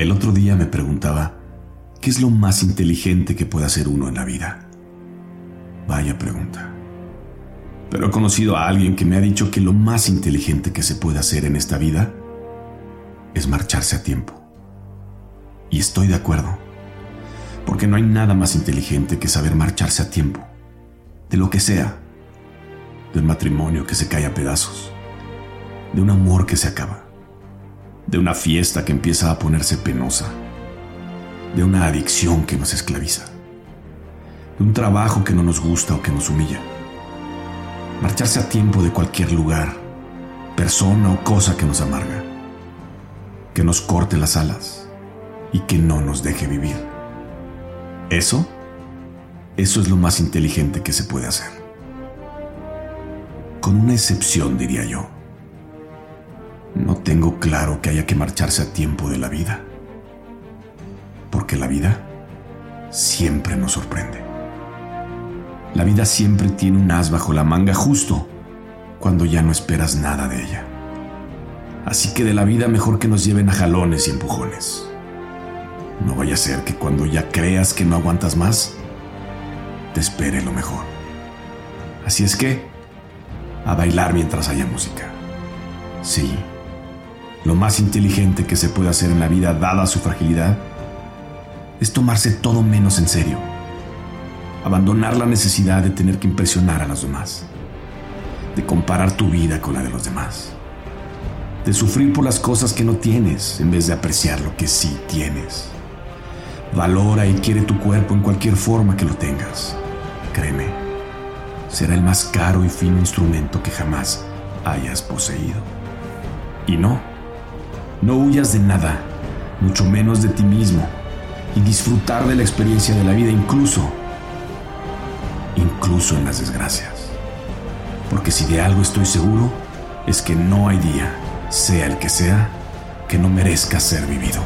El otro día me preguntaba, ¿qué es lo más inteligente que puede hacer uno en la vida? Vaya pregunta. Pero he conocido a alguien que me ha dicho que lo más inteligente que se puede hacer en esta vida es marcharse a tiempo. Y estoy de acuerdo, porque no hay nada más inteligente que saber marcharse a tiempo, de lo que sea, de un matrimonio que se cae a pedazos, de un amor que se acaba de una fiesta que empieza a ponerse penosa, de una adicción que nos esclaviza, de un trabajo que no nos gusta o que nos humilla. Marcharse a tiempo de cualquier lugar, persona o cosa que nos amarga, que nos corte las alas y que no nos deje vivir. Eso, eso es lo más inteligente que se puede hacer. Con una excepción, diría yo. No tengo claro que haya que marcharse a tiempo de la vida. Porque la vida siempre nos sorprende. La vida siempre tiene un as bajo la manga justo cuando ya no esperas nada de ella. Así que de la vida mejor que nos lleven a jalones y empujones. No vaya a ser que cuando ya creas que no aguantas más, te espere lo mejor. Así es que, a bailar mientras haya música. Sí, lo más inteligente que se puede hacer en la vida, dada su fragilidad, es tomarse todo menos en serio. Abandonar la necesidad de tener que impresionar a los demás. De comparar tu vida con la de los demás. De sufrir por las cosas que no tienes en vez de apreciar lo que sí tienes. Valora y quiere tu cuerpo en cualquier forma que lo tengas. Créeme, será el más caro y fino instrumento que jamás hayas poseído. Y no, no huyas de nada, mucho menos de ti mismo, y disfrutar de la experiencia de la vida incluso, incluso en las desgracias. Porque si de algo estoy seguro, es que no hay día, sea el que sea, que no merezca ser vivido.